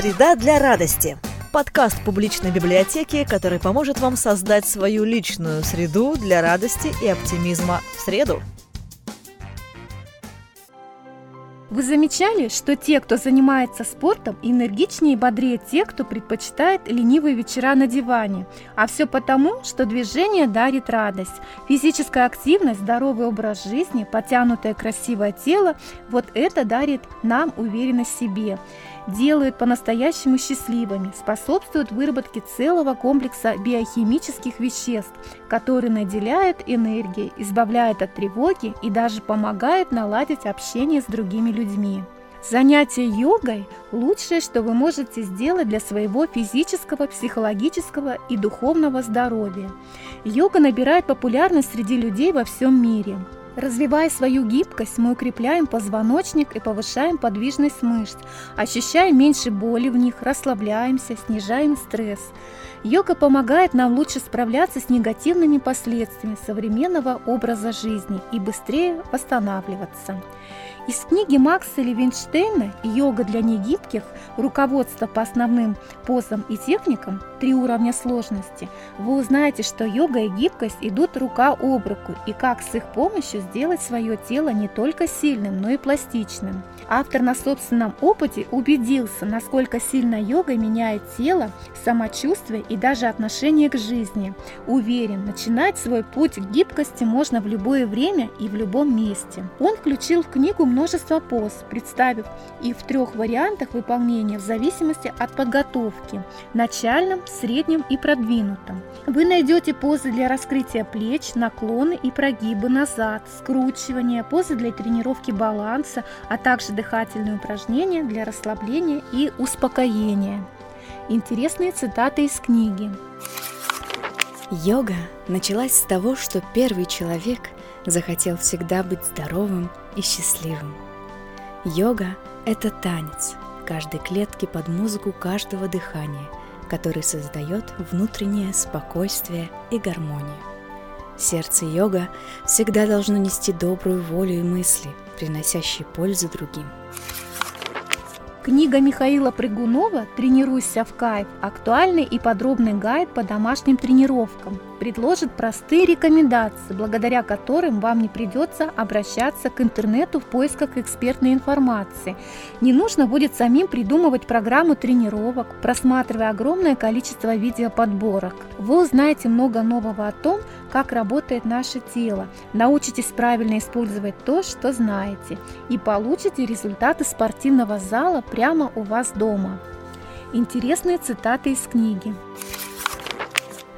Среда для радости. Подкаст публичной библиотеки, который поможет вам создать свою личную среду для радости и оптимизма в среду. Вы замечали, что те, кто занимается спортом, энергичнее и бодрее тех, кто предпочитает ленивые вечера на диване? А все потому, что движение дарит радость. Физическая активность, здоровый образ жизни, потянутое красивое тело – вот это дарит нам уверенность в себе делают по-настоящему счастливыми, способствуют выработке целого комплекса биохимических веществ, которые наделяют энергией, избавляют от тревоги и даже помогают наладить общение с другими людьми. Занятие йогой – лучшее, что вы можете сделать для своего физического, психологического и духовного здоровья. Йога набирает популярность среди людей во всем мире. Развивая свою гибкость, мы укрепляем позвоночник и повышаем подвижность мышц, ощущаем меньше боли в них, расслабляемся, снижаем стресс. Йога помогает нам лучше справляться с негативными последствиями современного образа жизни и быстрее восстанавливаться. Из книги Макса Левинштейна «Йога для негибких. Руководство по основным позам и техникам. Три уровня сложности» вы узнаете, что йога и гибкость идут рука об руку и как с их помощью сделать свое тело не только сильным, но и пластичным. Автор на собственном опыте убедился, насколько сильно йога меняет тело, самочувствие и даже отношение к жизни. Уверен, начинать свой путь к гибкости можно в любое время и в любом месте. Он включил в книгу множество поз, представив их в трех вариантах выполнения в зависимости от подготовки – начальном, среднем и продвинутом. Вы найдете позы для раскрытия плеч, наклоны и прогибы назад, скручивания, позы для тренировки баланса, а также дыхательные упражнения для расслабления и успокоения. Интересные цитаты из книги. Йога началась с того, что первый человек захотел всегда быть здоровым и счастливым. Йога – это танец каждой клетки под музыку каждого дыхания, который создает внутреннее спокойствие и гармонию. Сердце йога всегда должно нести добрую волю и мысли, приносящие пользу другим. Книга Михаила Прыгунова «Тренируйся в кайф» – актуальный и подробный гайд по домашним тренировкам – предложит простые рекомендации, благодаря которым вам не придется обращаться к интернету в поисках экспертной информации. Не нужно будет самим придумывать программу тренировок, просматривая огромное количество видеоподборок. Вы узнаете много нового о том, как работает наше тело, научитесь правильно использовать то, что знаете, и получите результаты спортивного зала прямо у вас дома. Интересные цитаты из книги.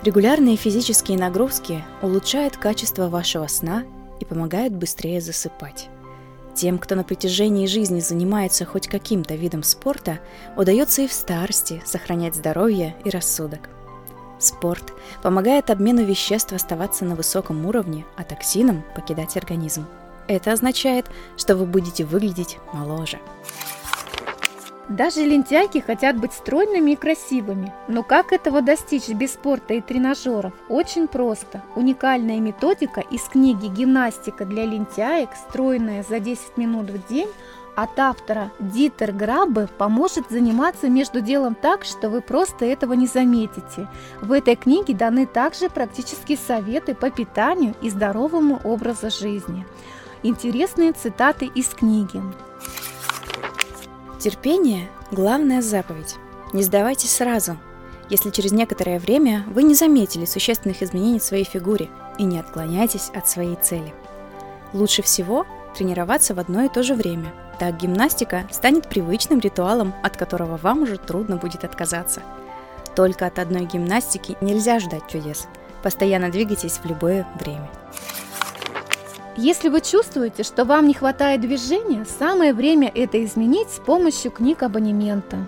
Регулярные физические нагрузки улучшают качество вашего сна и помогают быстрее засыпать. Тем, кто на протяжении жизни занимается хоть каким-то видом спорта, удается и в старости сохранять здоровье и рассудок. Спорт помогает обмену веществ оставаться на высоком уровне, а токсинам покидать организм. Это означает, что вы будете выглядеть моложе. Даже лентяйки хотят быть стройными и красивыми. Но как этого достичь без спорта и тренажеров? Очень просто. Уникальная методика из книги «Гимнастика для лентяек», стройная за 10 минут в день, от автора Дитер Граббе поможет заниматься между делом так, что вы просто этого не заметите. В этой книге даны также практические советы по питанию и здоровому образу жизни. Интересные цитаты из книги. Терпение – главная заповедь. Не сдавайтесь сразу, если через некоторое время вы не заметили существенных изменений в своей фигуре и не отклоняйтесь от своей цели. Лучше всего тренироваться в одно и то же время. Так гимнастика станет привычным ритуалом, от которого вам уже трудно будет отказаться. Только от одной гимнастики нельзя ждать чудес. Постоянно двигайтесь в любое время. Если вы чувствуете, что вам не хватает движения, самое время это изменить с помощью книг абонемента.